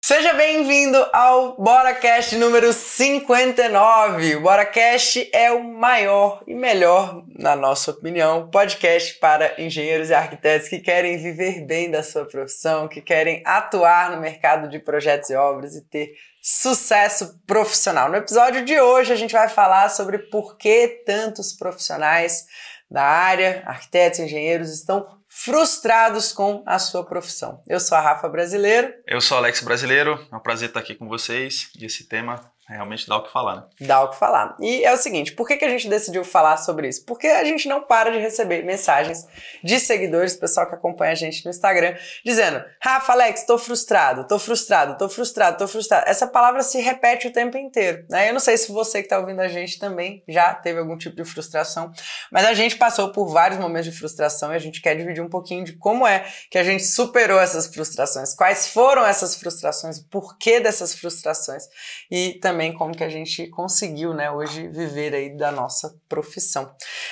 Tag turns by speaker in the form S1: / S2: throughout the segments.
S1: Seja bem-vindo ao BoraCast número 59. O BoraCast é o maior e melhor, na nossa opinião, podcast para engenheiros e arquitetos que querem viver bem da sua profissão, que querem atuar no mercado de projetos e obras e ter sucesso profissional. No episódio de hoje a gente vai falar sobre por que tantos profissionais da área, arquitetos e engenheiros, estão frustrados com a sua profissão. Eu sou a Rafa Brasileiro.
S2: Eu sou Alex Brasileiro. É um prazer estar aqui com vocês e esse tema realmente dá o que falar, né?
S1: Dá o que falar. E é o seguinte, por que, que a gente decidiu falar sobre isso? Porque a gente não para de receber mensagens de seguidores, pessoal que acompanha a gente no Instagram, dizendo, Rafa, Alex, tô frustrado, tô frustrado, tô frustrado, tô frustrado. Essa palavra se repete o tempo inteiro, né? Eu não sei se você que tá ouvindo a gente também já teve algum tipo de frustração, mas a gente passou por vários momentos de frustração e a gente quer dividir um pouquinho de como é que a gente superou essas frustrações, quais foram essas frustrações, o porquê dessas frustrações e também também como que a gente conseguiu, né, hoje viver aí da nossa profissão.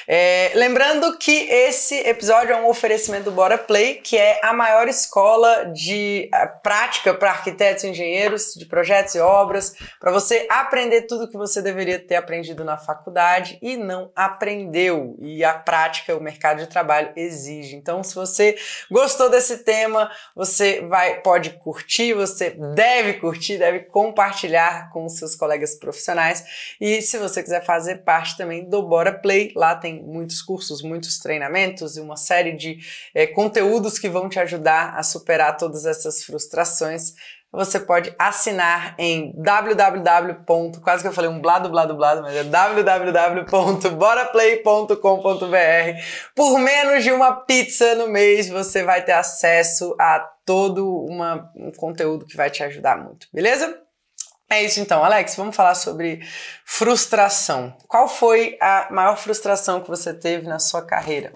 S1: É, lembrando que esse episódio é um oferecimento do Bora Play, que é a maior escola de uh, prática para arquitetos e engenheiros, de projetos e obras, para você aprender tudo que você deveria ter aprendido na faculdade e não aprendeu. E a prática, o mercado de trabalho exige. Então, se você gostou desse tema, você vai pode curtir, você deve curtir, deve compartilhar com seus colegas profissionais. E se você quiser fazer parte também do Bora Play, lá tem muitos cursos, muitos treinamentos e uma série de é, conteúdos que vão te ajudar a superar todas essas frustrações você pode assinar em www. quase que eu falei um blado, blado, blado, mas é www.boraplay.com.br. Por menos de uma pizza no mês, você vai ter acesso a todo uma, um conteúdo que vai te ajudar muito, beleza? É isso então, Alex, vamos falar sobre frustração. Qual foi a maior frustração que você teve na sua carreira?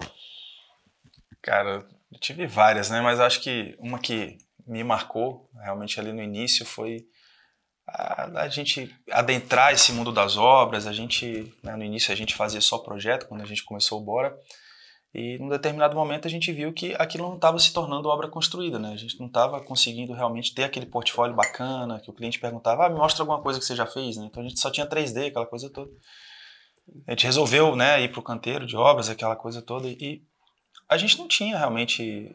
S2: Cara, eu tive várias, né? Mas acho que uma que me marcou realmente ali no início foi a, a gente adentrar esse mundo das obras. A gente, né, no início a gente fazia só projeto, quando a gente começou o Bora. E num determinado momento a gente viu que aquilo não estava se tornando obra construída, né? A gente não estava conseguindo realmente ter aquele portfólio bacana, que o cliente perguntava, ah, me mostra alguma coisa que você já fez, né? Então a gente só tinha 3D, aquela coisa toda. A gente resolveu, né, ir para o canteiro de obras, aquela coisa toda, e a gente não tinha realmente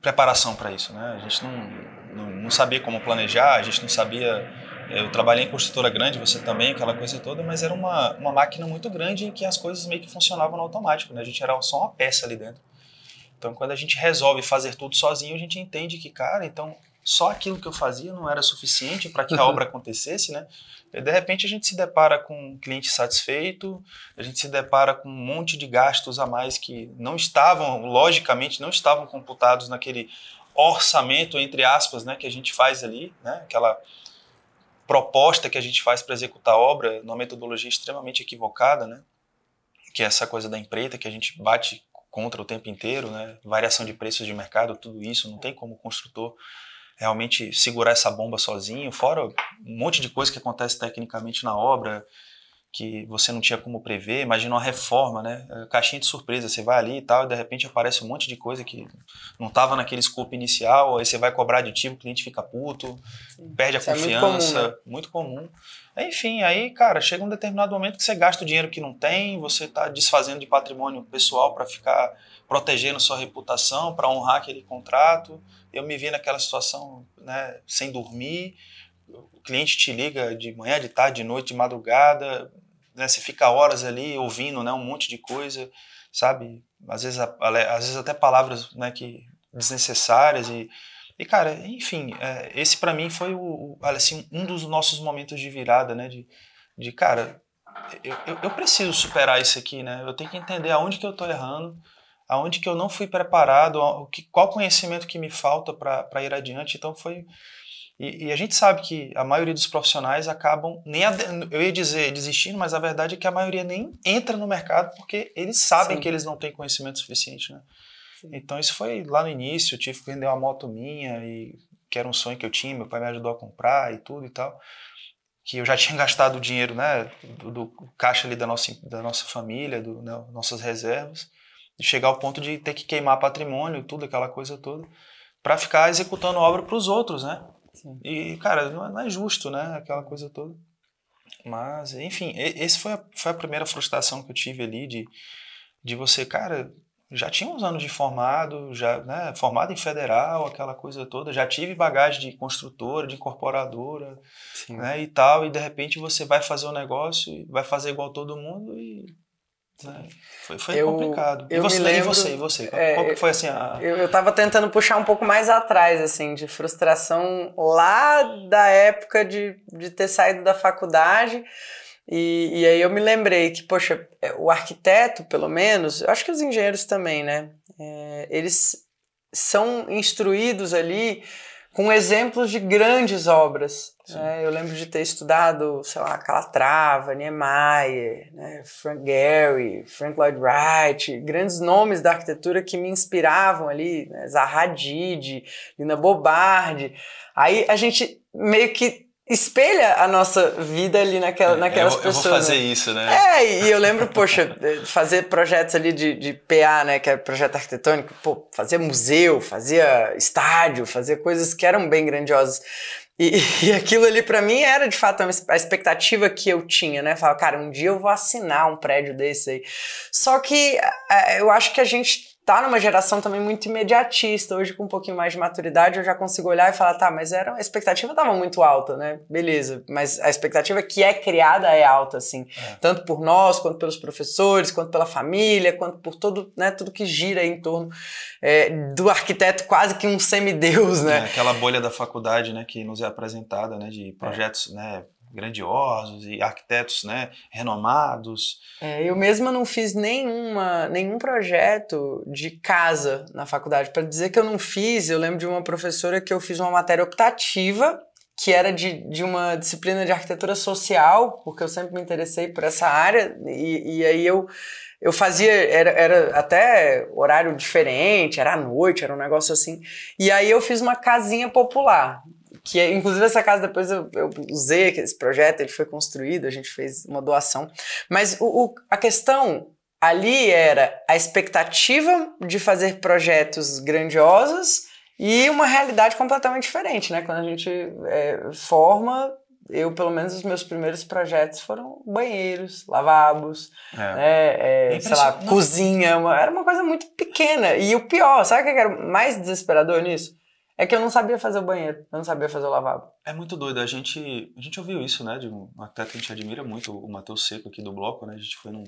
S2: preparação para isso, né? A gente não, não, não sabia como planejar, a gente não sabia eu trabalhei em construtora grande, você também, aquela coisa toda, mas era uma, uma máquina muito grande em que as coisas meio que funcionavam no automático, né? A gente era só uma peça ali dentro. Então, quando a gente resolve fazer tudo sozinho, a gente entende que, cara, então só aquilo que eu fazia não era suficiente para que a obra acontecesse, né? E, de repente a gente se depara com um cliente satisfeito, a gente se depara com um monte de gastos a mais que não estavam, logicamente, não estavam computados naquele orçamento, entre aspas, né, que a gente faz ali, né? Aquela proposta que a gente faz para executar a obra numa metodologia extremamente equivocada, né? Que é essa coisa da empreita que a gente bate contra o tempo inteiro, né? Variação de preços de mercado, tudo isso, não tem como o construtor realmente segurar essa bomba sozinho, fora um monte de coisa que acontece tecnicamente na obra, que você não tinha como prever. Imagina uma reforma, né? É, caixinha de surpresa, você vai ali e tal, e de repente aparece um monte de coisa que não estava naquele escopo inicial, aí você vai cobrar aditivo, o cliente fica puto, perde a Isso confiança. É muito comum. Né? Muito comum. Enfim, aí, cara, chega um determinado momento que você gasta o dinheiro que não tem, você está desfazendo de patrimônio pessoal para ficar protegendo sua reputação, para honrar aquele contrato. Eu me vi naquela situação, né, sem dormir o cliente te liga de manhã, de tarde, de noite, de madrugada, né? Você fica horas ali ouvindo, né? Um monte de coisa, sabe? Às vezes, às vezes até palavras, né? Que desnecessárias e e cara, enfim, é, esse para mim foi o, assim um dos nossos momentos de virada, né? De, de cara, eu, eu, eu preciso superar isso aqui, né? Eu tenho que entender aonde que eu tô errando, aonde que eu não fui preparado, qual conhecimento que me falta para ir adiante. Então foi e, e, a gente sabe que a maioria dos profissionais acabam nem eu ia dizer desistindo, mas a verdade é que a maioria nem entra no mercado porque eles sabem Sim. que eles não têm conhecimento suficiente, né? Então isso foi lá no início, eu tive que vender uma moto minha e que era um sonho que eu tinha, meu pai me ajudou a comprar e tudo e tal, que eu já tinha gastado o dinheiro, né, do, do caixa ali da nossa da nossa família, do né, nossas reservas, e chegar ao ponto de ter que queimar patrimônio, tudo aquela coisa toda, para ficar executando obra para os outros, né? Sim. E, cara, não é, não é justo, né? Aquela coisa toda. Mas, enfim, esse foi a, foi a primeira frustração que eu tive ali de, de você, cara, já tinha uns anos de formado, já né, formado em federal, aquela coisa toda, já tive bagagem de construtora, de incorporadora, né, e tal, e de repente você vai fazer um negócio, vai fazer igual todo mundo e foi, foi eu, complicado.
S1: Eu e você, lembro,
S2: e você, e você? É, Qual que foi assim a...
S1: Eu, eu tava tentando puxar um pouco mais atrás, assim, de frustração lá da época de, de ter saído da faculdade, e, e aí eu me lembrei que, poxa, é, o arquiteto, pelo menos, eu acho que os engenheiros também, né? É, eles são instruídos ali com exemplos de grandes obras. Né? Eu lembro de ter estudado, sei lá, Calatrava, Niemeyer, né? Frank Gehry, Frank Lloyd Wright, grandes nomes da arquitetura que me inspiravam ali, né? Zaha Hadid, Lina Bobardi. Aí a gente meio que espelha a nossa vida ali naquela, é, naquelas eu, pessoas.
S2: Eu vou fazer né? isso, né?
S1: É, e eu lembro, poxa, fazer projetos ali de, de PA, né, que é projeto arquitetônico, pô, fazia museu, fazia estádio, fazia coisas que eram bem grandiosas. E, e aquilo ali para mim era de fato a expectativa que eu tinha, né? Falar, cara, um dia eu vou assinar um prédio desse aí. Só que é, eu acho que a gente tá numa geração também muito imediatista. Hoje, com um pouquinho mais de maturidade, eu já consigo olhar e falar, tá, mas era, a expectativa estava muito alta, né? Beleza. Mas a expectativa que é criada é alta, assim. É. Tanto por nós, quanto pelos professores, quanto pela família, quanto por todo, né, tudo que gira em torno é, do arquiteto, quase que um semideus, né?
S2: É, aquela bolha da faculdade, né, que nos é apresentada, né, de projetos, né, grandiosos e arquitetos né, renomados.
S1: É, eu mesma não fiz nenhuma, nenhum projeto de casa na faculdade. Para dizer que eu não fiz, eu lembro de uma professora que eu fiz uma matéria optativa que era de, de uma disciplina de arquitetura social, porque eu sempre me interessei por essa área, e, e aí eu, eu fazia, era, era até horário diferente, era à noite, era um negócio assim, e aí eu fiz uma casinha popular, que inclusive essa casa depois eu, eu usei esse projeto, ele foi construído, a gente fez uma doação. Mas o, o, a questão ali era a expectativa de fazer projetos grandiosos e uma realidade completamente diferente, né? Quando a gente é, forma, eu, pelo menos, os meus primeiros projetos foram banheiros, lavabos, é. né, é, é sei lá, cozinha, uma, era uma coisa muito pequena. E o pior, sabe o que era mais desesperador nisso? É que eu não sabia fazer o banheiro, eu não sabia fazer o lavabo.
S2: É muito doido. A gente, a gente ouviu isso, né? De um arquiteto que a gente admira muito, o Matheus Seco aqui do bloco, né? A gente foi num,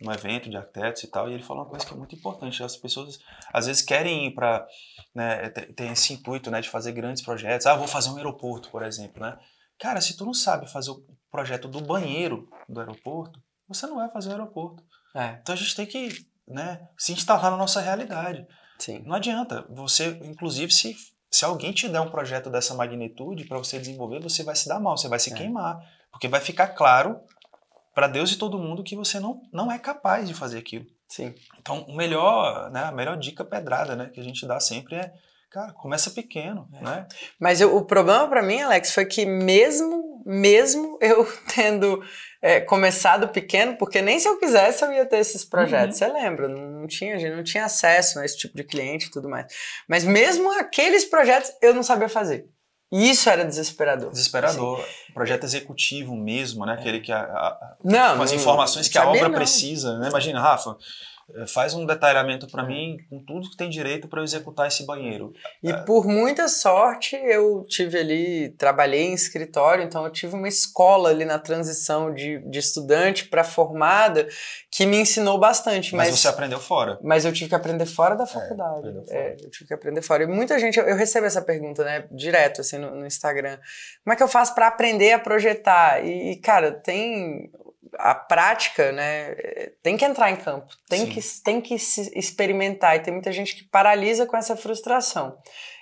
S2: num evento de arquitetos e tal, e ele falou uma coisa que é muito importante. As pessoas às vezes querem ir para. Né, tem esse intuito né, de fazer grandes projetos. Ah, vou fazer um aeroporto, por exemplo, né? Cara, se tu não sabe fazer o projeto do banheiro do aeroporto, você não vai fazer o aeroporto. É. Então a gente tem que né, se instalar na nossa realidade.
S1: Sim.
S2: Não adianta. Você, inclusive, se se alguém te der um projeto dessa magnitude para você desenvolver, você vai se dar mal, você vai se é. queimar, porque vai ficar claro para Deus e todo mundo que você não, não é capaz de fazer aquilo.
S1: Sim.
S2: Então, o melhor, né, a melhor dica pedrada, né, que a gente dá sempre é, cara, começa pequeno, é. né?
S1: Mas eu, o problema para mim, Alex, foi que mesmo mesmo eu tendo é, começado pequeno, porque nem se eu quisesse eu ia ter esses projetos. Uhum. Você lembra? Não tinha, a gente não tinha acesso a esse tipo de cliente e tudo mais. Mas mesmo aqueles projetos eu não sabia fazer. E isso era desesperador.
S2: Desesperador. Assim. Projeto executivo mesmo, né? Aquele que a, a, não, com as informações que a obra não. precisa. Né? Imagina, Rafa, é, faz um detalhamento para mim com tudo que tem direito para eu executar esse banheiro.
S1: E é. por muita sorte eu tive ali, trabalhei em escritório, então eu tive uma escola ali na transição de, de estudante para formada que me ensinou bastante.
S2: Mas, mas, você aprendeu fora.
S1: Mas eu tive que aprender fora da é, faculdade. É. É, eu tive que aprender fora. E muita gente, eu, eu recebo essa pergunta, né, direto assim no, no Instagram. Como é que eu faço para aprender a projetar? E, cara, tem a prática, né, tem que entrar em campo, tem que, tem que se experimentar. E tem muita gente que paralisa com essa frustração.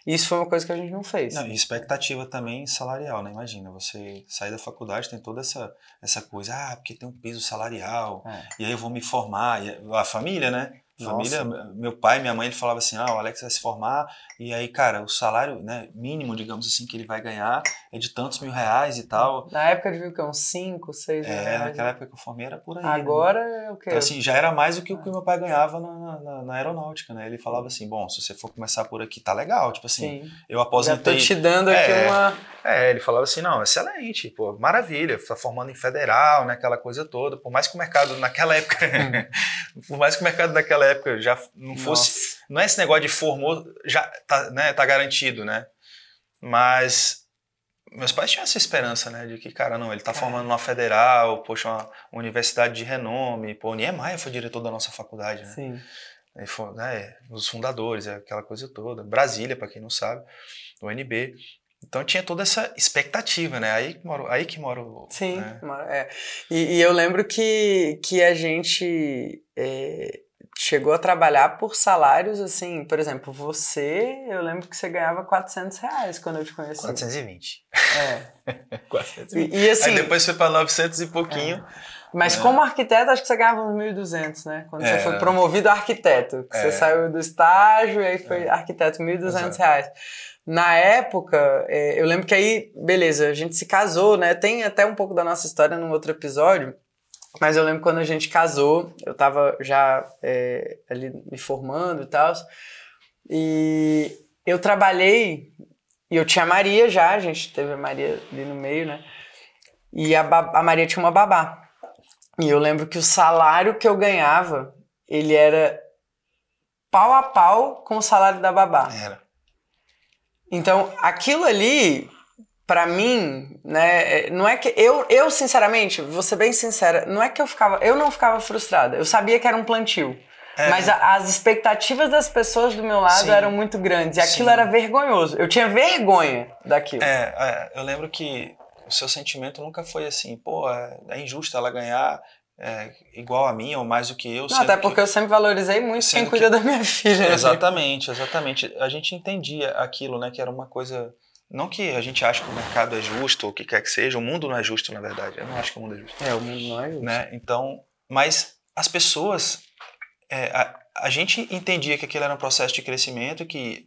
S1: E isso foi uma coisa que a gente não fez.
S2: Não, e expectativa também salarial, né? Imagina, você sair da faculdade, tem toda essa, essa coisa, ah, porque tem um piso salarial, é. e aí eu vou me formar, e a família, né? Família, meu pai, minha mãe, ele falava assim, ah, o Alex vai se formar e aí, cara, o salário né, mínimo, digamos assim, que ele vai ganhar é de tantos mil reais e tal.
S1: Na época devia que uns 5, 6 mil
S2: É, naquela
S1: né?
S2: época que eu formei era por aí.
S1: Agora
S2: né?
S1: é o quê?
S2: Então, assim, já era mais do que o que meu pai ganhava na, na, na aeronáutica, né? Ele falava assim, bom, se você for começar por aqui, tá legal. Tipo assim,
S1: Sim.
S2: eu
S1: Já tô
S2: aposentei...
S1: te dando aqui
S2: É.
S1: uma.
S2: É, ele falava assim, não, excelente, pô, maravilha, tá formando em federal, né, aquela coisa toda. Por mais que o mercado naquela época, por mais que o mercado naquela época já não fosse, não é esse negócio de formou, já tá, né, tá garantido, né? Mas meus pais tinham essa esperança, né, de que, cara, não, ele tá formando uma federal, poxa, uma universidade de renome, pô, o Niemeyer foi diretor da nossa faculdade, né?
S1: Sim.
S2: Ele foi, né, os fundadores, aquela coisa toda. Brasília, para quem não sabe, o UNB. Então tinha toda essa expectativa, né? Aí que mora, aí que mora o.
S1: Sim,
S2: né?
S1: é. E, e eu lembro que, que a gente é, chegou a trabalhar por salários assim, por exemplo, você, eu lembro que você ganhava 400 reais quando eu te conheci.
S2: 420.
S1: É.
S2: 420.
S1: E, e assim,
S2: Aí depois foi para 900 e pouquinho.
S1: mas
S2: é.
S1: como arquiteto, acho que você ganhava uns 1.200, né? Quando você
S2: É.
S1: foi promovido a arquiteto. que Você
S2: É.
S1: saiu do estágio e aí foi arquiteto, 1.200
S2: Exato.
S1: reais. Na época, é, eu lembro que aí, beleza, a gente se casou, né? Tem até um pouco da nossa história num outro episódio, mas eu lembro quando a gente casou, eu tava já é, ali me formando e tal, e eu trabalhei, e eu tinha a Maria já, a gente teve a Maria ali no meio, né? E a, a Maria tinha uma babá. E eu lembro que o salário que eu ganhava, ele era pau a pau com o salário da babá.
S2: Era.
S1: Então, aquilo ali, pra mim, né, é- não é que eu, eu sinceramente, vou ser bem sincera, não é que eu ficava, eu não ficava frustrada. Eu sabia que era um plantio.
S2: É.
S1: Mas a- as expectativas das pessoas do meu lado
S2: Sim.
S1: eram muito grandes. E aquilo
S2: Sim.
S1: era vergonhoso. Eu tinha vergonha daquilo.
S2: É, é, eu lembro que o seu sentimento nunca foi assim, pô, é, é injusto ela ganhar é, igual a mim ou mais do que eu.
S1: Não, até
S2: que-
S1: porque eu sempre valorizei muito quem cuida
S2: que-
S1: da minha filha. né?
S2: Exatamente, exatamente. A gente entendia aquilo, né, que era uma coisa. Não que a gente acha que o mercado é justo ou o que quer que seja, o mundo não é justo, na verdade. Eu não acho que o mundo é justo.
S1: É, o mundo não é justo.
S2: Né? Então, mas as pessoas. é, a, a gente entendia que aquilo era um processo de crescimento, que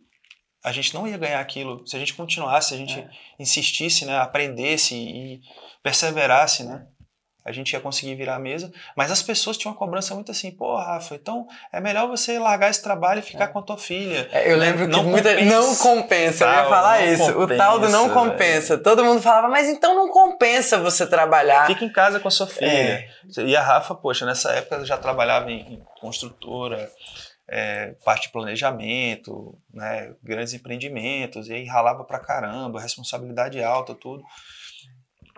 S2: a gente não ia ganhar aquilo se a gente continuasse, se a gente
S1: É.
S2: insistisse, né, aprendesse e perseverasse, né? A gente ia conseguir virar a mesa, mas as pessoas tinham uma cobrança muito assim, pô, Rafa, então é melhor você largar esse trabalho e ficar com a tua filha.
S1: É, eu lembro que
S2: Não
S1: muita
S2: compensa.
S1: não compensa, eu ia
S2: Tal,
S1: falar isso. o tal do não
S2: compensa,
S1: compensa. Todo mundo falava, mas então não compensa você trabalhar.
S2: Fica em casa com a sua filha.
S1: É.
S2: E a Rafa, poxa, nessa época já trabalhava em, em construtora, é, parte de planejamento, né, grandes empreendimentos, e aí ralava pra caramba, responsabilidade alta, tudo.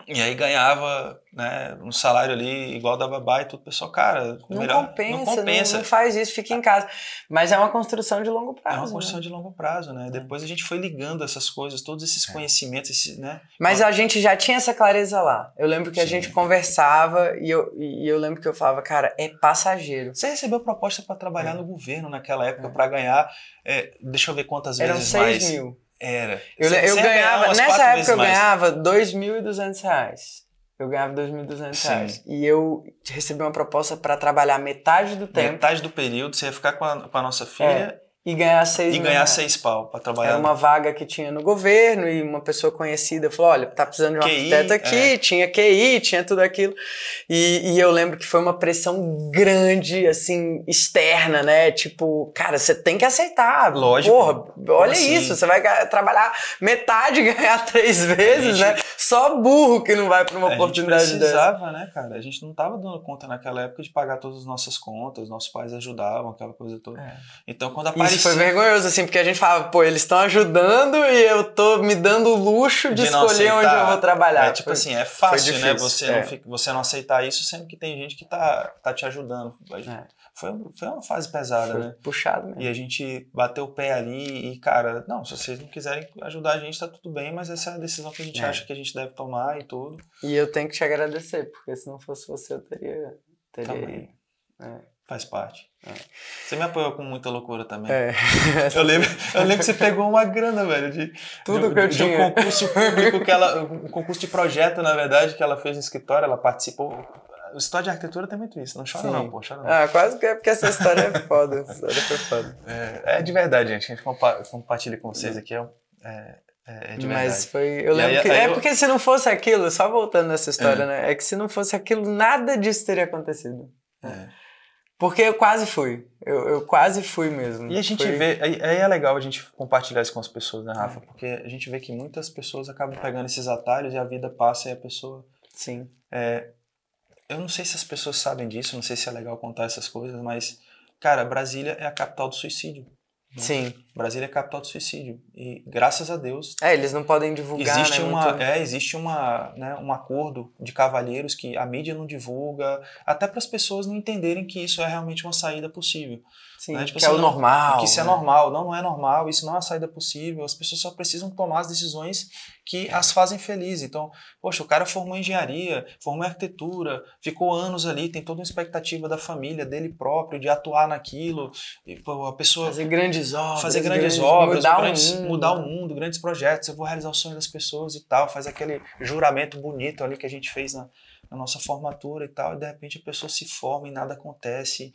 S2: E aí ganhava né, um salário ali igual da babá e tudo. O pessoal, cara,
S1: Não
S2: melhor,
S1: compensa,
S2: não
S1: não,
S2: compensa.
S1: não faz isso, fica em casa. Mas é uma construção de longo
S2: É
S1: prazo.
S2: uma
S1: né?
S2: construção de longo prazo, né? Depois a gente foi ligando essas coisas, todos esses conhecimentos, esse, né?
S1: Mas a gente já tinha essa clareza lá. Eu lembro que a
S2: Sim.
S1: gente conversava e eu, e eu lembro que eu falava, cara, é passageiro.
S2: Você recebeu proposta para trabalhar
S1: É.
S2: no governo naquela época
S1: É.
S2: para ganhar, é, deixa eu ver quantas
S1: Eram
S2: vezes
S1: 6
S2: mais.
S1: mil.
S2: Era.
S1: Eu,
S2: Você-
S1: eu
S2: você
S1: ganhava, nessa época eu
S2: mais.
S1: ganhava 2.200 reais. Eu ganhava 2.200
S2: Sim.
S1: reais. E eu recebi uma proposta para trabalhar metade do tempo
S2: Metade do período, você ia ficar com a, com a nossa filha
S1: e ganhar 6
S2: e ganhar seis pau para trabalhar.
S1: Era uma vaga que tinha no governo e uma pessoa conhecida falou: olha, tá precisando de um
S2: QI,
S1: arquiteto aqui,
S2: é.
S1: tinha QI, tinha tudo aquilo. E, e eu lembro que foi uma pressão grande, assim, externa, né? Tipo, cara, você tem que aceitar.
S2: Lógico.
S1: Porra, olha
S2: assim?
S1: isso, você vai trabalhar metade e ganhar três vezes,
S2: gente-
S1: né? Só burro que não vai pra uma
S2: a gente
S1: oportunidade dessa.
S2: precisava, né, cara? A gente não tava dando conta naquela época de pagar todas as nossas contas, nossos pais ajudavam, aquela coisa toda.
S1: É.
S2: Então, quando
S1: Isso foi vergonhoso, assim, porque a gente falava, pô, eles estão ajudando e eu tô me dando o luxo de,
S2: De
S1: escolher onde eu vou trabalhar.
S2: É tipo
S1: Foi-
S2: assim, é fácil, né? Você,
S1: é.
S2: não você não aceitar isso, sendo que tem gente que tá, tá te ajudando.
S1: É.
S2: Foi, foi uma fase pesada,
S1: foi
S2: né?
S1: puxado mesmo.
S2: E a gente bateu o pé ali e, cara, não, se vocês não quiserem ajudar a gente, tá tudo bem, mas essa é a decisão que a gente
S1: É.
S2: acha que a gente deve tomar e tudo.
S1: E eu tenho que te agradecer, porque se não fosse você, eu teria. teria
S2: Também.
S1: É.
S2: Faz parte.
S1: É.
S2: Você me apoiou com muita loucura também.
S1: É.
S2: Eu lembro, eu lembro que você pegou uma grana, velho, de,
S1: Tudo
S2: de,
S1: que eu
S2: de um
S1: tinha.
S2: concurso público que ela, um concurso de projeto, na verdade, que ela fez no escritório, ela participou. o história de arquitetura tem muito isso. Não chora
S1: Sim.
S2: não, pô, chora não.
S1: Ah, quase que é porque essa história é foda. Essa história foi foda.
S2: É, é de verdade, gente. A gente compa compartilha com vocês aqui. É, é, é de verdade.
S1: Mas foi. Eu lembro
S2: aí-
S1: que.
S2: aí
S1: é
S2: eu-
S1: porque se não fosse aquilo, só voltando nessa história, né? É que se não fosse aquilo, nada disso teria acontecido.
S2: É.
S1: Porque eu quase fui. Eu, eu quase fui mesmo.
S2: E a gente
S1: Foi-
S2: vê, aí, aí é legal a gente compartilhar isso com as pessoas, né, Rafa? Porque a gente vê que muitas pessoas acabam pegando esses atalhos e a vida passa e a pessoa.
S1: Sim.
S2: Eu não sei se as pessoas sabem disso, não sei se é legal contar essas coisas, mas, cara, Brasília é a capital do suicídio.
S1: Sim.
S2: Brasília é capital do suicídio. E graças a Deus.
S1: É, eles não podem divulgar.
S2: Existe,
S1: né,
S2: uma,
S1: muito-
S2: é, existe uma, né, um acordo de cavalheiros que a mídia não divulga, até para as pessoas não entenderem que isso é realmente uma saída possível.
S1: Sim,
S2: né, tipo
S1: que é o
S2: assim, não-
S1: normal.
S2: que isso é
S1: né?
S2: normal. Não, não é normal, isso não é uma saída possível. As pessoas só precisam tomar as decisões que as fazem felizes. Então, poxa, o cara formou engenharia, formou arquitetura, ficou anos ali, tem toda uma expectativa da família, dele próprio, de atuar naquilo. E, pô, a pessoa
S1: Fazer grandes obras.
S2: fazer grandes, obras,
S1: mudar
S2: grandes-
S1: o mundo.
S2: mudar o mundo, grandes projetos, eu vou realizar o sonho das pessoas e tal, faz aquele juramento bonito ali que a gente fez na, na nossa formatura e tal, e de repente a pessoa se forma e nada acontece,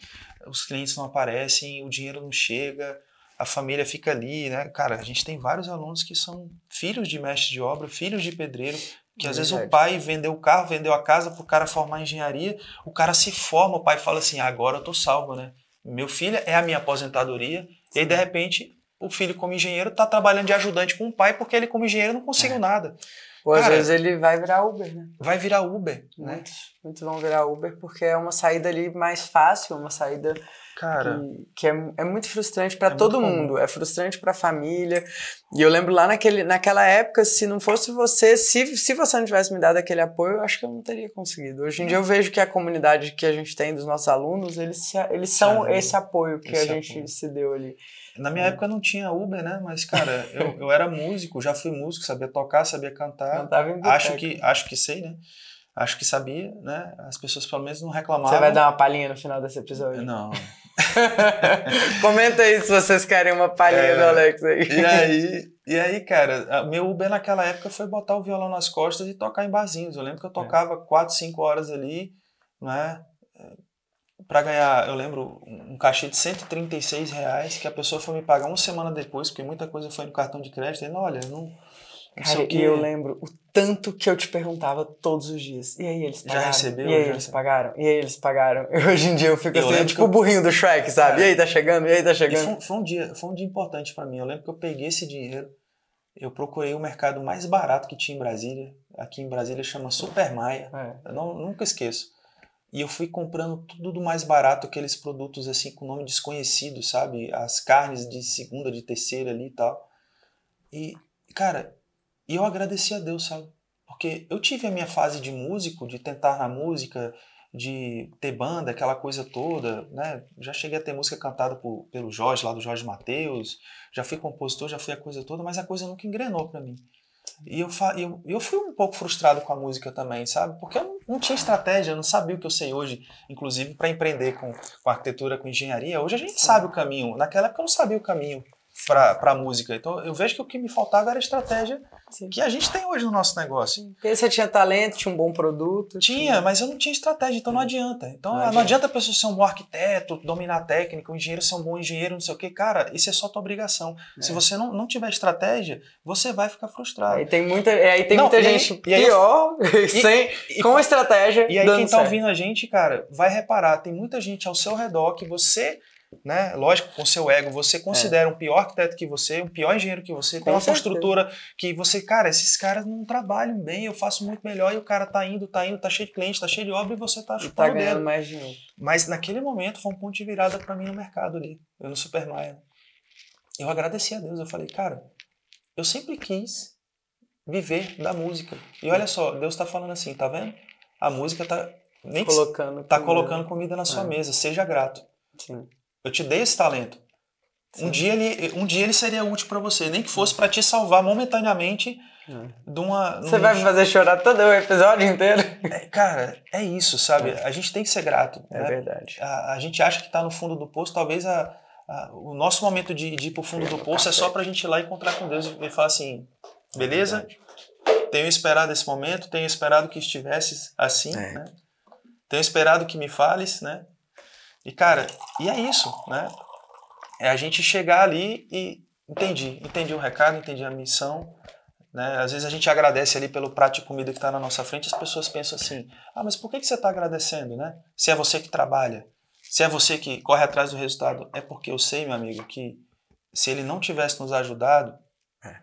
S2: os clientes não aparecem, o dinheiro não chega, a família fica ali, né? Cara, a gente tem vários alunos que são filhos de mestre de obra, filhos de pedreiro, que às vezes o
S1: Verdade.
S2: pai vendeu o carro, vendeu a casa pro cara formar engenharia, o cara se forma, o pai fala assim, agora eu tô salvo, né? Meu filho é a minha aposentadoria, e aí de repente o filho como engenheiro tá trabalhando de ajudante com o pai porque ele como engenheiro não conseguiu nada.
S1: Ou às
S2: Cara,
S1: vezes ele vai virar Uber, né?
S2: Vai virar Uber, né?
S1: Muitos, muitos vão virar Uber porque é uma saída ali mais fácil, uma saída
S2: Cara,
S1: que, que é, é muito frustrante para
S2: É
S1: todo mundo. É frustrante para a família. E eu lembro lá naquele, naquela época, se não fosse você, se, se você não tivesse me dado aquele apoio, eu acho que eu não teria conseguido. Hoje em dia eu vejo que a comunidade que a gente tem dos nossos alunos, eles, se- eles são esse apoio que
S2: Esse
S1: a gente
S2: apoio.
S1: se deu ali.
S2: na minha época não tinha Uber, né? Mas, cara, eu, eu era músico, já fui músico, sabia tocar, sabia cantar.
S1: Cantava em
S2: Acho que, acho que sei, né? Acho que sabia, né? As pessoas pelo menos não reclamavam.
S1: Você vai dar uma palhinha no final desse episódio.
S2: Não.
S1: Comenta aí se vocês querem uma palhinha
S2: É.
S1: do Alex aí.
S2: E aí, e aí, cara, meu Uber naquela época foi botar o violão nas costas e tocar em barzinhos. Eu lembro que eu tocava 4, 5 horas ali, né? Pra ganhar, eu lembro, um cachê de 136 reais que a pessoa foi me pagar uma semana depois, porque muita coisa foi no cartão de crédito. Ele, olha, não,
S1: Cara, e eu lembro o tanto que eu te perguntava todos os dias. E aí eles
S2: Já
S1: pagaram?
S2: recebeu?
S1: E aí
S2: Já
S1: eles
S2: recebeu?
S1: pagaram? E aí eles pagaram? E hoje em dia eu fico
S2: Eu
S1: assim, tipo
S2: eu-
S1: o burrinho do Shrek, sabe?
S2: É.
S1: E aí tá chegando? E aí tá chegando?
S2: foi, um- foi um dia, foi um dia importante pra mim. Eu lembro que eu peguei esse dinheiro, eu procurei o mercado mais barato que tinha em Brasília. Aqui em Brasília chama Super Maia.
S1: É.
S2: Eu não, nunca esqueço. E eu fui comprando tudo do mais barato, aqueles produtos assim com nome desconhecido, sabe? As carnes de segunda, de terceira ali e tal. E, cara, e eu agradeci a Deus, sabe? Porque eu tive a minha fase de músico, de tentar na música, de ter banda, aquela coisa toda, né? Já cheguei a ter música cantada por, pelo Jorge, lá do Jorge Mateus, já fui compositor, já fui a coisa toda, mas a coisa nunca engrenou pra mim. E eu, eu, eu fui um pouco frustrado com a música também, sabe? Porque eu não, não tinha estratégia, eu não sabia o que eu sei hoje, inclusive para empreender com, com arquitetura, com engenharia. Hoje a gente sabe o caminho. Naquela época eu não sabia o caminho para a música. Então eu vejo que o que me faltava era estratégia
S1: Sim.
S2: que a gente tem hoje no nosso negócio.
S1: Porque você tinha talento, tinha um bom produto.
S2: Tinha, mas eu não tinha estratégia, então não adianta. Então
S1: Não
S2: não,
S1: adianta.
S2: adianta a pessoa ser um bom arquiteto, dominar a técnica, o engenheiro ser um bom engenheiro, não sei o quê. Cara, isso é só tua obrigação. Se
S1: É.
S2: você não, não tiver estratégia, você vai ficar frustrado.
S1: Aí tem muita, aí tem
S2: Não,
S1: muita
S2: e
S1: gente
S2: e aí
S1: pior, sem,
S2: e-
S1: com estratégia.
S2: E aí quem tá
S1: certo.
S2: ouvindo a gente, cara, vai reparar, tem muita gente ao seu redor que você, né, lógico, com seu ego, você considera um pior arquiteto que você, um pior engenheiro que você,
S1: Com
S2: tem uma
S1: certeza.
S2: construtora que você, cara, esses caras não trabalham bem, eu faço muito melhor e o cara tá indo, tá indo, tá cheio de cliente, tá cheio de obra e você tá
S1: E tá ganhando
S2: dedo.
S1: mais dinheiro.
S2: Mas naquele momento foi um ponto de virada pra mim no mercado ali, eu no Super Maia. Eu agradeci a Deus, eu falei, cara, eu sempre quis viver da música. E olha só, Deus tá falando assim, tá vendo? A música tá nem
S1: Colocando.
S2: tá
S1: comida.
S2: colocando comida na sua
S1: É.
S2: mesa, seja grato.
S1: Sim.
S2: Eu te dei esse talento. Um dia, ele, um dia ele seria útil pra você, nem que fosse pra te salvar momentaneamente de uma.
S1: Você
S2: num-
S1: vai me fazer chorar todo o episódio inteiro?
S2: É, cara, é isso, sabe? A gente tem que ser grato.
S1: É
S2: né?
S1: verdade.
S2: A, a gente acha que tá no fundo do poço, talvez a, a- o nosso momento de, de ir pro fundo do poço é só pra gente ir lá encontrar com Deus e falar assim: beleza? Tenho esperado esse momento, tenho esperado que estivesse assim,
S1: É.
S2: né? tenho esperado que me fales, né? E, cara, e é isso, né? É a gente chegar ali e entendi, entendi o recado, entendi a missão, né? Às vezes a gente agradece ali pelo prato de comida que está na nossa frente, as pessoas pensam assim, ah, mas por que, que você está agradecendo, né? Se é você que trabalha, se é você que corre atrás do resultado, é porque eu sei, meu amigo, que se ele não tivesse nos ajudado, é.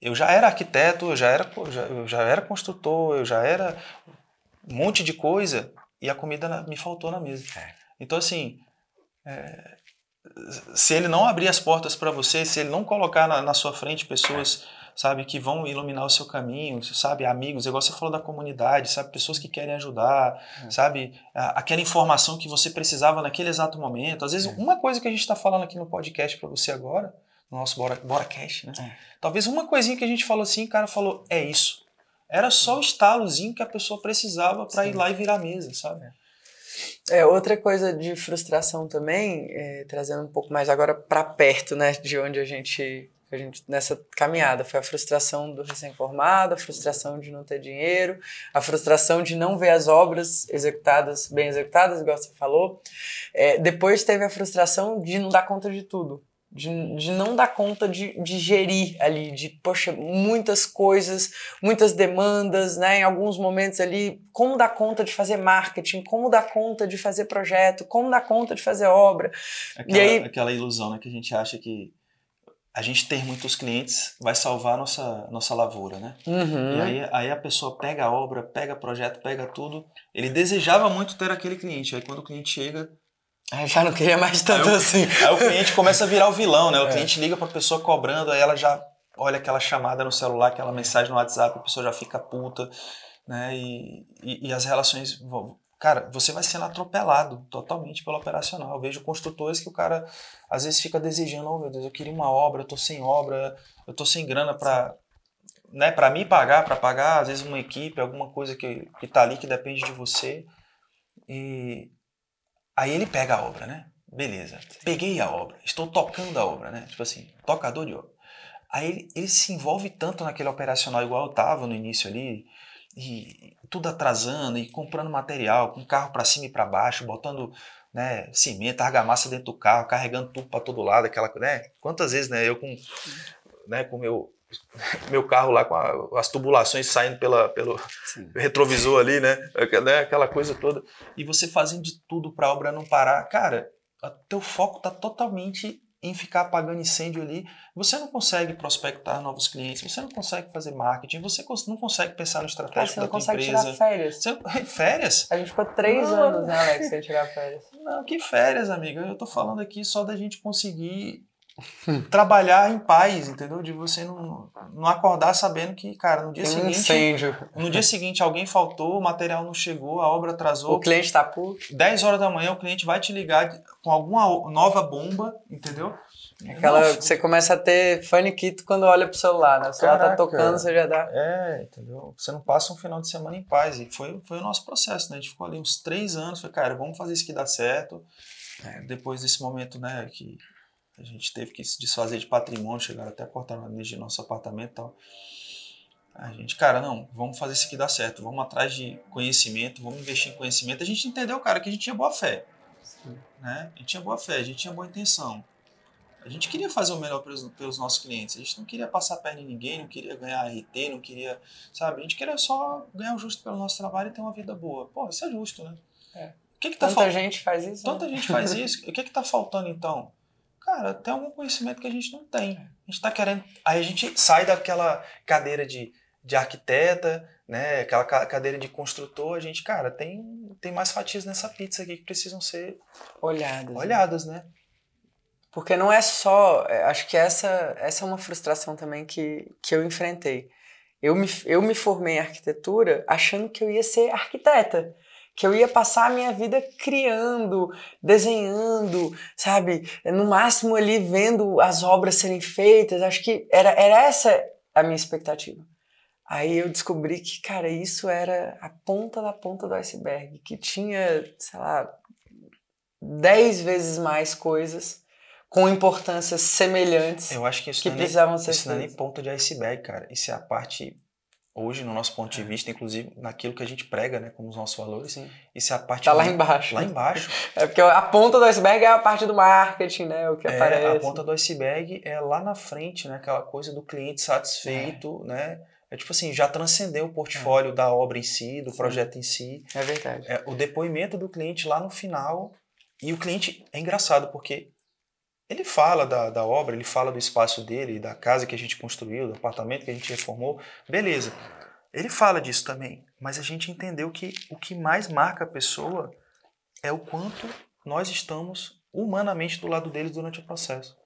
S2: eu já era arquiteto, eu já era, eu já era construtor, eu já era um monte de coisa e a comida me faltou na mesa. É. Então, assim, é, se ele não abrir as portas para você, se ele não colocar na, na sua frente pessoas sabe, que vão iluminar o seu caminho, sabe, amigos, igual você falou da comunidade, sabe, pessoas que querem ajudar, é. sabe, aquela informação que você precisava naquele exato momento. Às vezes, é. uma coisa que a gente está falando aqui no podcast para você agora, no nosso Bora, Bora Cash, né? É. Talvez uma coisinha que a gente falou assim, o cara falou, é isso. Era só o estalozinho que a pessoa precisava para ir lá e virar a mesa, sabe?
S1: É. outra coisa de frustração também, é, trazendo um pouco mais agora para perto, né, de onde a gente a gente nessa caminhada foi a frustração do recém-formado, a frustração de não ter dinheiro, a frustração de não ver as obras executadas, bem executadas, igual você falou. É, depois teve a frustração de não dar conta de tudo. De, de não dar conta de, de gerir ali, de, poxa, muitas coisas, muitas demandas, né? Em alguns momentos ali, como dar conta de fazer marketing, como dar conta de fazer projeto, como dar conta de fazer obra.
S2: Aquela, e aí, aquela ilusão, né, que a gente acha que a gente ter muitos clientes vai salvar nossa nossa lavoura, né? Uhum. E aí, aí a pessoa pega a obra, pega projeto, pega tudo. Ele desejava muito ter aquele cliente. Aí quando o cliente chega,
S1: Aí já não queria mais tanto
S2: aí
S1: o, assim.
S2: Aí o cliente começa a virar o vilão, né? O é. cliente liga para a pessoa cobrando, aí ela já olha aquela chamada no celular, aquela mensagem no WhatsApp, a pessoa já fica puta, né? E, e, e as relações vão, cara, você vai sendo atropelado totalmente pelo operacional. Eu vejo construtores que o cara às vezes fica desejando, oh meu Deus, eu queria uma obra, eu tô sem obra, eu tô sem grana para né, para me pagar, para pagar às vezes uma equipe, alguma coisa que que tá ali que depende de você. E aí ele pega a obra, né? Beleza. Peguei a obra, estou tocando a obra, né? Tipo assim, tocador de obra. Aí ele, ele se envolve tanto naquele operacional igual eu tava no início ali, e tudo atrasando e comprando material, com carro para cima e para baixo, botando né, cimento, argamassa dentro do carro, carregando tudo para todo lado, aquela, né? Quantas vezes, né, eu com, né, com meu meu carro lá com a, as tubulações saindo pela, pelo Sim. retrovisor ali, né? né? Aquela coisa toda. E você fazendo de tudo para a obra não parar. Cara, o teu foco tá totalmente em ficar apagando incêndio ali, você não consegue prospectar novos clientes, você não consegue fazer marketing, você não consegue pensar no estratégico da tua empresa. Você não consegue tirar
S1: férias.
S2: Você, férias?
S1: A gente ficou três não. anos, né, Alex, sem tirar férias.
S2: Não, que férias, amiga? Eu tô falando aqui só da gente conseguir trabalhar em paz, entendeu? De você não, não acordar sabendo que, cara, no dia Tem seguinte. Incêndio. No dia seguinte alguém faltou, o material não chegou, a obra atrasou.
S1: O cliente tá puto.
S2: 10 horas da manhã o cliente vai te ligar com alguma nova bomba, entendeu?
S1: Aquela, você começa a ter faniquito quando olha pro celular, né? O celular tá Caraca, tá tocando, você já dá.
S2: É, entendeu? Você não passa um final de semana em paz. E foi, foi o nosso processo, né? A gente ficou ali uns três anos, foi, cara, vamos fazer isso que dá certo. É, depois desse momento, né, que a gente teve que se desfazer de patrimônio, chegaram até a cortar a energia do nosso apartamento e tal. A gente, cara, não, vamos fazer isso aqui dar certo, vamos atrás de conhecimento, vamos investir em conhecimento. A gente entendeu, cara, que a gente tinha boa fé. Sim. Né? A gente tinha boa fé, a gente tinha boa intenção. A gente queria fazer o melhor pelos, pelos nossos clientes. A gente não queria passar perna em ninguém, não queria ganhar RT, não queria, sabe? A gente queria só ganhar o justo pelo nosso trabalho e ter uma vida boa. Pô, isso é justo, né?
S1: É. O que que tá Tanta gente faz isso.
S2: Tanta
S1: né?
S2: gente faz isso. O que que tá faltando então? Cara, tem algum conhecimento que a gente não tem. A gente está querendo. Aí a gente sai daquela cadeira de, de arquiteta, né? Aquela cadeira de construtor. A gente, cara, tem, tem mais fatias nessa pizza aqui que precisam ser
S1: olhadas.
S2: Né? Olhadas, né?
S1: Porque não é só. É, acho que essa, essa é uma frustração também que, que eu enfrentei. Eu me, eu me formei em arquitetura achando que eu ia ser arquiteta que eu ia passar a minha vida criando, desenhando, sabe? No máximo ali vendo as obras serem feitas. Acho que era, era essa a minha expectativa. Aí eu descobri que, cara, isso era a ponta da ponta do iceberg, que tinha, sei lá, dez vezes mais coisas com importâncias semelhantes
S2: eu acho que isso
S1: que
S2: não
S1: precisavam
S2: nem,
S1: ser
S2: Isso não é nem ponta de iceberg, cara. Isso é a parte hoje, no nosso ponto de vista, inclusive naquilo que a gente prega, né, como os nossos valores,
S1: Sim.
S2: isso é a parte
S1: Tá lá embaixo.
S2: Lá embaixo.
S1: É porque a ponta do iceberg é a parte do marketing, né? O que
S2: É,
S1: aparece.
S2: a ponta do iceberg é lá na frente, né? Aquela coisa do cliente satisfeito, né? É tipo assim, já transcendeu o portfólio da obra em si, do
S1: Sim.
S2: projeto em si.
S1: É verdade.
S2: É, o depoimento do cliente lá no final. E o cliente é engraçado, porque ele fala da, da obra, ele fala do espaço dele, da casa que a gente construiu, do apartamento que a gente reformou. Beleza. Ele fala disso também. Mas a gente entendeu que o que mais marca a pessoa é o quanto nós estamos humanamente do lado deles durante o processo.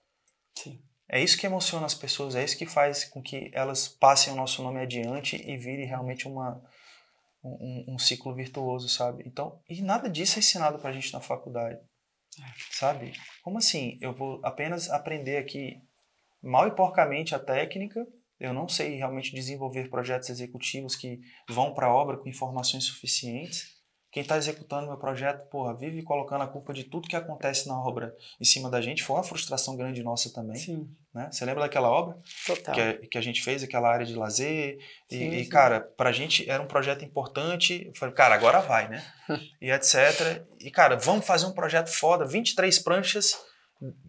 S1: Sim.
S2: É isso que emociona as pessoas, é isso que faz com que elas passem o nosso nome adiante e vire realmente uma, um, um ciclo virtuoso, sabe? Então, e nada disso é ensinado pra gente na faculdade, sabe? Como assim? Eu vou apenas aprender aqui mal e porcamente a técnica, eu não sei realmente desenvolver projetos executivos que vão para a obra com informações suficientes. Quem está executando meu projeto, porra, vive colocando a culpa de tudo que acontece na obra em cima da gente. Foi uma frustração grande nossa também.
S1: Sim,
S2: Né? Você lembra daquela obra
S1: total.
S2: que, a- que a gente fez, aquela área de lazer? E,
S1: Sim,
S2: e,
S1: sim.
S2: cara, pra gente era um projeto importante. Eu falei, cara, agora vai, né? e etc. E, cara, vamos fazer um projeto foda, 23 pranchas,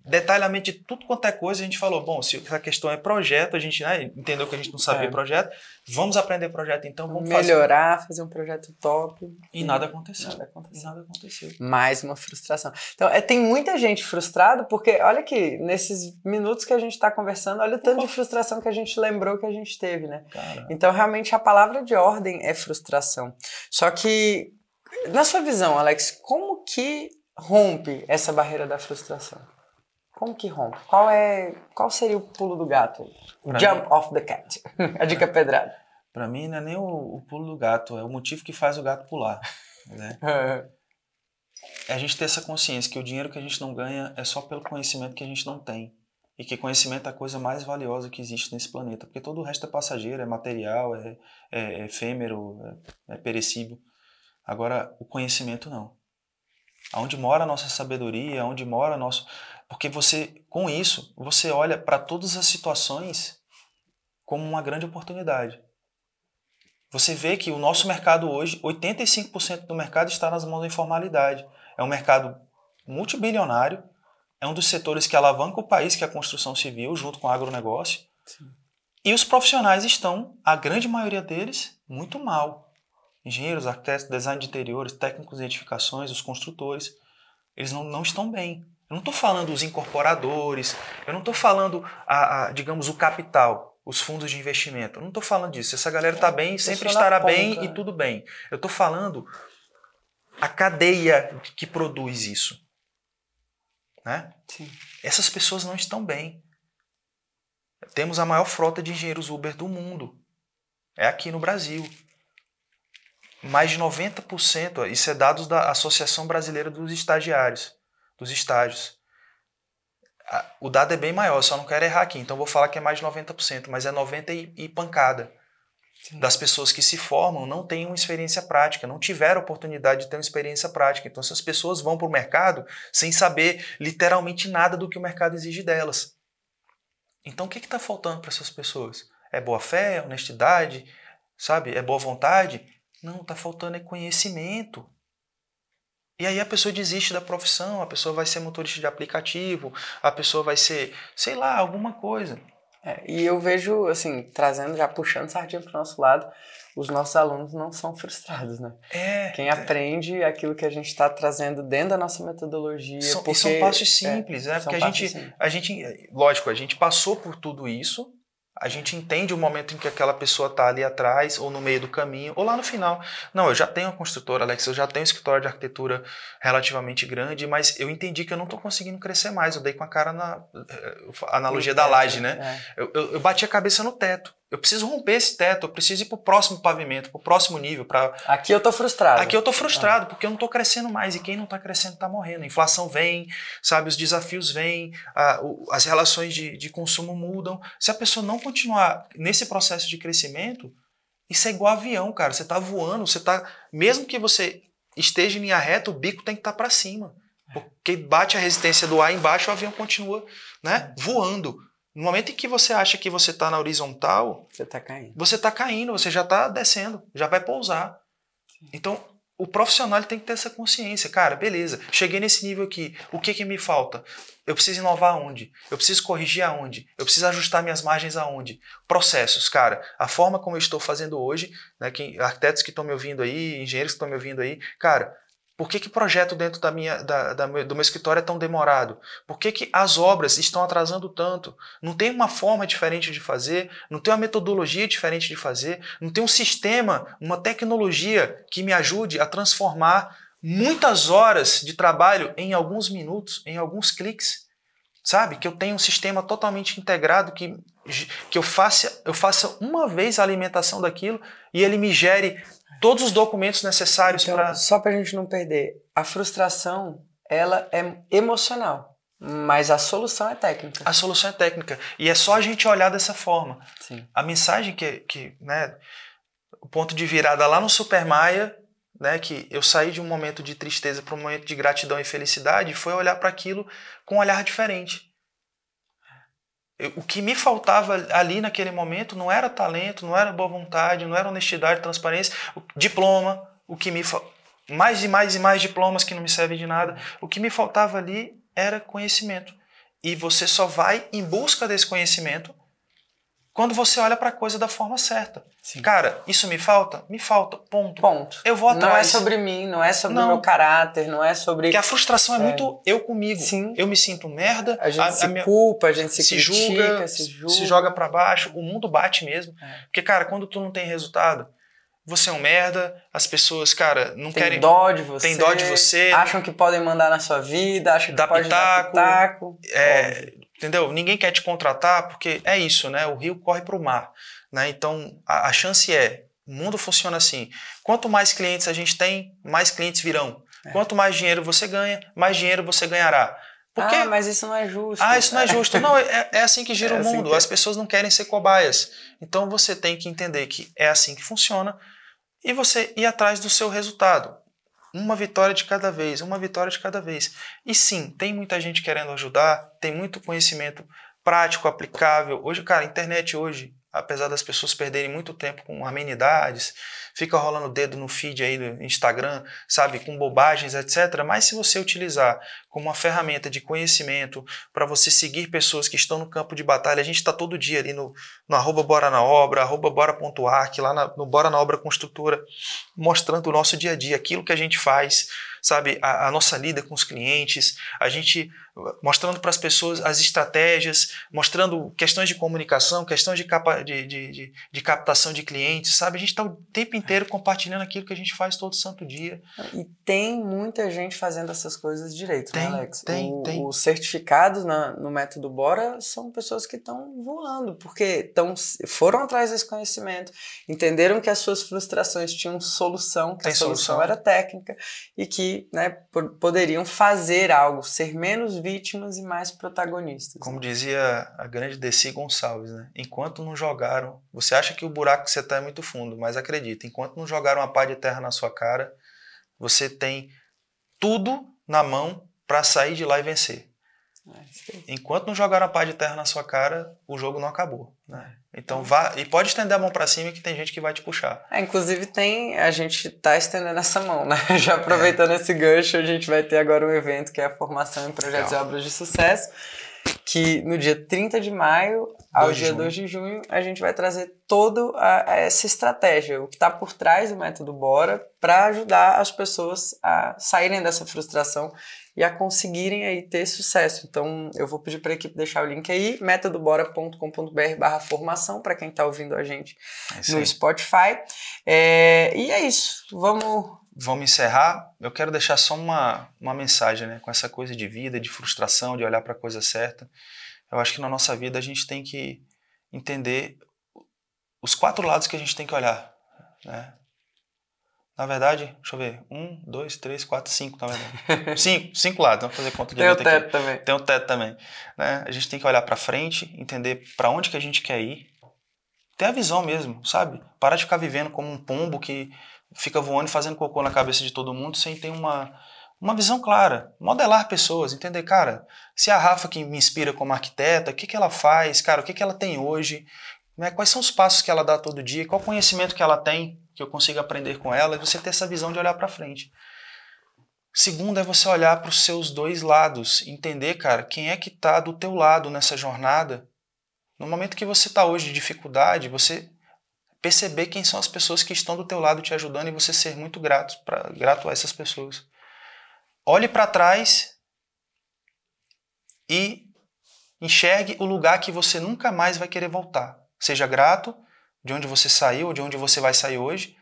S2: detalhamento de tudo quanto é coisa. A gente falou, bom, se a questão é projeto, a gente né, entendeu que a gente não sabia
S1: É.
S2: projeto, vamos aprender projeto então, vamos fazer.
S1: Melhorar, fazer um projeto top.
S2: E nada aconteceu.
S1: Nada aconteceu.
S2: nada aconteceu.
S1: Mais uma frustração. Então, é, tem muita gente frustrada, porque olha que nesses minutos que a gente está conversando, olha o tanto de frustração que a gente lembrou que a gente teve, né?
S2: Cara,
S1: Então, realmente, a palavra de ordem é frustração. Só que, na sua visão, Alex, como que rompe essa barreira da frustração? Como que rompe? Qual é, qual seria o pulo do gato?
S2: Pra
S1: jump off the cat. a dica pedrada.
S2: pra mim não é nem o, o pulo do gato, é o motivo que faz o gato pular. Né? é a gente ter essa consciência que o dinheiro que a gente não ganha é só pelo conhecimento que a gente não tem. E que conhecimento é a coisa mais valiosa que existe nesse planeta. Porque todo o resto é passageiro, é material, é, é, é efêmero, é, é perecível. Agora, o conhecimento não. Aonde mora a nossa sabedoria, aonde mora nosso. Porque você, com isso, você olha para todas as situações como uma grande oportunidade. Você vê que o nosso mercado hoje, 85% do mercado está nas mãos da informalidade. É um mercado multibilionário, é um dos setores que alavanca o país, que é a construção civil, junto com o agronegócio.
S1: Sim.
S2: E os profissionais estão, a grande maioria deles, muito mal. Engenheiros, arquitetos, design de interiores, técnicos de edificações, os construtores, eles não, não estão bem. Eu não estou falando os incorporadores, eu não estou falando, a, a, digamos, o capital, os fundos de investimento. Eu não estou falando disso. Essa galera está bem, sempre estará
S1: ponta,
S2: bem e
S1: né?
S2: tudo bem. Eu estou falando a cadeia que produz isso. Né?
S1: Sim.
S2: Essas pessoas não estão bem. Temos a maior frota de engenheiros Uber do mundo. É aqui no Brasil. Mais de 90%, isso é dados da Associação Brasileira dos Estagiários, dos estágios. O dado é bem maior, só não quero errar aqui, então vou falar que é mais de 90%, mas é 90% e, pancada.
S1: Sim.
S2: Das pessoas que se formam não têm uma experiência prática, não tiveram oportunidade de ter uma experiência prática. Então essas pessoas vão para o mercado sem saber literalmente nada do que o mercado exige delas. Então o que está faltando para essas pessoas? É boa fé, honestidade, sabe? É boa vontade? Não, está faltando é conhecimento. E aí a pessoa desiste da profissão, a pessoa vai ser motorista de aplicativo, a pessoa vai ser, sei lá, alguma coisa.
S1: É, e eu vejo, assim, trazendo, já puxando sardinha para o nosso lado, os nossos alunos não são frustrados, né?
S2: É.
S1: Quem aprende aquilo que a gente está trazendo dentro da nossa metodologia.
S2: São, e
S1: porque,
S2: são passos
S1: é,
S2: simples, né?
S1: são
S2: Porque a gente,
S1: simples.
S2: a gente, lógico, a gente passou por tudo isso, a gente entende o momento em que aquela pessoa está ali atrás, ou no meio do caminho, ou lá no final. Não, eu já tenho uma construtora, Alex, eu já tenho um escritório de arquitetura relativamente grande, mas eu entendi que eu não estou conseguindo crescer mais. Eu dei com a cara na eh, a analogia da laje, né?
S1: É.
S2: Eu, eu, eu bati a cabeça no teto. Eu preciso romper esse teto, eu preciso ir para o próximo pavimento, para o próximo nível, para
S1: Aqui eu tô frustrado.
S2: Aqui eu tô frustrado, porque eu não tô crescendo mais, e quem não tá crescendo tá morrendo. A inflação vem, sabe, os desafios vêm, a- o- as relações de, de consumo mudam. Se a pessoa não continuar nesse processo de crescimento, isso é igual avião, cara. Você tá voando, você tá. Mesmo que você esteja em linha reta, o bico tem que estar para cima. Porque bate a resistência do ar embaixo, o avião continua né, voando. No momento em que você acha que você está na horizontal,
S1: você está caindo.
S2: Você está caindo, você já está descendo, já vai pousar. Então, o profissional tem que ter essa consciência. Cara, beleza, cheguei nesse nível aqui. O que, que me falta? Eu preciso inovar aonde? Eu preciso corrigir aonde? Eu preciso ajustar minhas margens aonde? Processos, cara. A forma como eu estou fazendo hoje, né, que, arquitetos que estão me ouvindo aí, engenheiros que estão me ouvindo aí, cara, por que, que projeto dentro da minha, da, da, do meu escritório é tão demorado? Por que, que as obras estão atrasando tanto? Não tem uma forma diferente de fazer, não tem uma metodologia diferente de fazer, não tem um sistema, uma tecnologia que me ajude a transformar muitas horas de trabalho em alguns minutos, em alguns cliques. Sabe? Que eu tenha um sistema totalmente integrado que, que eu, faça, eu faça uma vez a alimentação daquilo e ele me gere todos os documentos necessários
S1: então,
S2: para.
S1: Só para a gente não perder, a frustração ela é emocional, mas a solução é técnica.
S2: A solução é técnica e é só a gente olhar dessa forma.
S1: Sim.
S2: A mensagem que, que né, o ponto de virada lá no Super Maia, né, que eu saí de um momento de tristeza para um momento de gratidão e felicidade, foi olhar para aquilo com um olhar diferente o que me faltava ali naquele momento não era talento, não era boa vontade, não era honestidade, transparência, diploma, o que me mais e mais e mais diplomas que não me servem de nada. O que me faltava ali era conhecimento. E você só vai em busca desse conhecimento quando você olha para a coisa da forma certa. Sim. Cara, isso me falta? Me falta. Ponto.
S1: Ponto.
S2: Eu vou atrás.
S1: Não é sobre mim, não é sobre o meu caráter, não é sobre.
S2: Porque a frustração é, é, muito eu comigo. Sim. Eu me sinto merda.
S1: A gente a, se a minha... culpa, a gente se, se critica,
S2: julga,
S1: se julga.
S2: Se joga para baixo. O mundo bate mesmo. É. Porque, cara, quando tu não tem resultado, você é um merda, as pessoas, cara, não
S1: tem
S2: querem.
S1: dó de você.
S2: Tem dó de você.
S1: Acham que podem mandar na sua vida, acham que
S2: dá
S1: pode
S2: pitaco,
S1: dar pitaco.
S2: É, entendeu? Ninguém quer te contratar porque é isso, né? O rio corre para o mar. Né? Então, a, a chance é, o mundo funciona assim. Quanto mais clientes a gente tem, mais clientes virão. É. Quanto mais dinheiro você ganha, mais dinheiro você ganhará.
S1: Porque... Ah, mas isso não é justo.
S2: Ah, isso não é justo. não, é, é assim que gira é o assim mundo. Assim As pessoas não querem ser cobaias. Então você tem que entender que é assim que funciona e você ir atrás do seu resultado. Uma vitória de cada vez, uma vitória de cada vez. E sim, tem muita gente querendo ajudar, tem muito conhecimento prático, aplicável. Hoje, cara, a internet hoje apesar das pessoas perderem muito tempo com amenidades, fica rolando o dedo no feed aí do Instagram, sabe, com bobagens, etc. Mas se você utilizar como uma ferramenta de conhecimento para você seguir pessoas que estão no campo de batalha, a gente está todo dia ali no, no arroba Bora na Obra, arroba Bora.arc, lá na, no Bora na Obra Construtora, mostrando o nosso dia a dia, aquilo que a gente faz, sabe, a, a nossa lida com os clientes, a gente mostrando para as pessoas as estratégias, mostrando questões de comunicação, questões de, capa, de, de, de, captação de clientes, sabe? A gente está o tempo inteiro compartilhando aquilo que a gente faz todo santo dia.
S1: E tem muita gente fazendo essas coisas direito,
S2: né,
S1: tem, né, Alex?
S2: Tem,
S1: o,
S2: tem.
S1: Os certificados na, no método Bora são pessoas que estão voando, porque tão, foram atrás desse conhecimento, entenderam que as suas frustrações tinham solução, que
S2: tem
S1: a solução,
S2: solução
S1: era técnica e que né, poderiam fazer algo, ser menos vítimas e mais protagonistas.
S2: Como dizia a grande Desi Gonçalves, né? Enquanto não jogaram, você acha que o buraco que você está é muito fundo, mas acredita, enquanto não jogaram uma pá de terra na sua cara, você tem tudo na mão para sair de lá e vencer. É, enquanto não jogaram a pá de terra na sua cara, o jogo não acabou. Né? Então vá e pode estender a mão para cima que tem gente que vai te puxar.
S1: É, inclusive tem a gente tá estendendo essa mão, né? Já aproveitando é. esse gancho, a gente vai ter agora um evento que é a formação em projetos Legal. e obras de sucesso, que no dia 30 de maio ao dia 2 de junho a gente vai trazer toda essa estratégia, o que está por trás do método Bora, para ajudar as pessoas a saírem dessa frustração e a conseguirem aí ter sucesso. Então, eu vou pedir para a equipe deixar o link aí, metodobora.com.br barra formação, para quem está ouvindo a gente é no Spotify. É, e é isso, vamos...
S2: Vamos encerrar. Eu quero deixar só uma, uma mensagem, né? Com essa coisa de vida, de frustração, de olhar para a coisa certa. Eu acho que na nossa vida a gente tem que entender os quatro lados que a gente tem que olhar, né? Na verdade, deixa eu ver. Um, dois, três, quatro, cinco, na verdade. cinco, cinco lados. Vamos fazer conta de
S1: Tem o teto aqui. também.
S2: Tem o teto também. Né? A gente tem que olhar para frente, entender para onde que a gente quer ir. Ter a visão mesmo, sabe? Parar de ficar vivendo como um pombo que fica voando e fazendo cocô na cabeça de todo mundo sem ter uma, uma visão clara, modelar pessoas, entender, cara, se a Rafa que me inspira como arquiteta, o que, que ela faz, cara, o que, que ela tem hoje, né, quais são os passos que ela dá todo dia, qual conhecimento que ela tem, que eu consiga aprender com ela, e você ter essa visão de olhar para frente. Segundo é você olhar para os seus dois lados, entender, cara, quem é que está do teu lado nessa jornada. No momento que você está hoje de dificuldade, você perceber quem são as pessoas que estão do teu lado te ajudando e você ser muito grato, pra, grato a essas pessoas. Olhe para trás e enxergue o lugar que você nunca mais vai querer voltar. Seja grato de onde você saiu, de onde você vai sair hoje,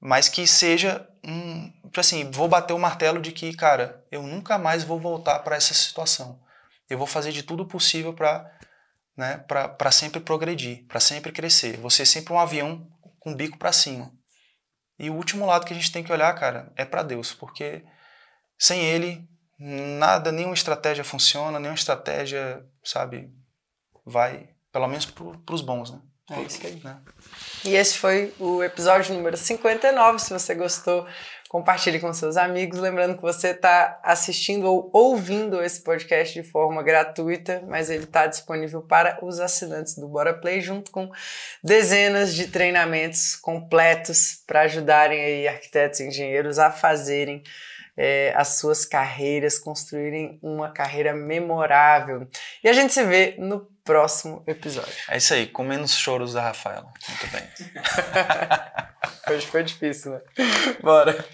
S2: mas que seja um, assim, vou bater o martelo de que, cara, eu nunca mais vou voltar para essa situação. Eu vou fazer de tudo possível para né, para sempre progredir, para sempre crescer. Você é sempre um avião com o bico para cima. E o último lado que a gente tem que olhar, cara, é para Deus, porque sem Ele nada, nenhuma estratégia funciona, nenhuma estratégia, sabe, vai, pelo menos para os bons, né?
S1: É isso aí. Né? E esse foi o episódio número 59. Se você gostou, compartilhe com seus amigos. Lembrando que você está assistindo ou ouvindo esse podcast de forma gratuita, mas ele está disponível para os assinantes do Bora Play, junto com dezenas de treinamentos completos para ajudarem aí arquitetos e engenheiros a fazerem é, as suas carreiras, construírem uma carreira memorável. E a gente se vê no próximo episódio.
S2: É isso aí, com menos choros da Rafaela. Muito bem.
S1: Hoje foi difícil, né? Bora.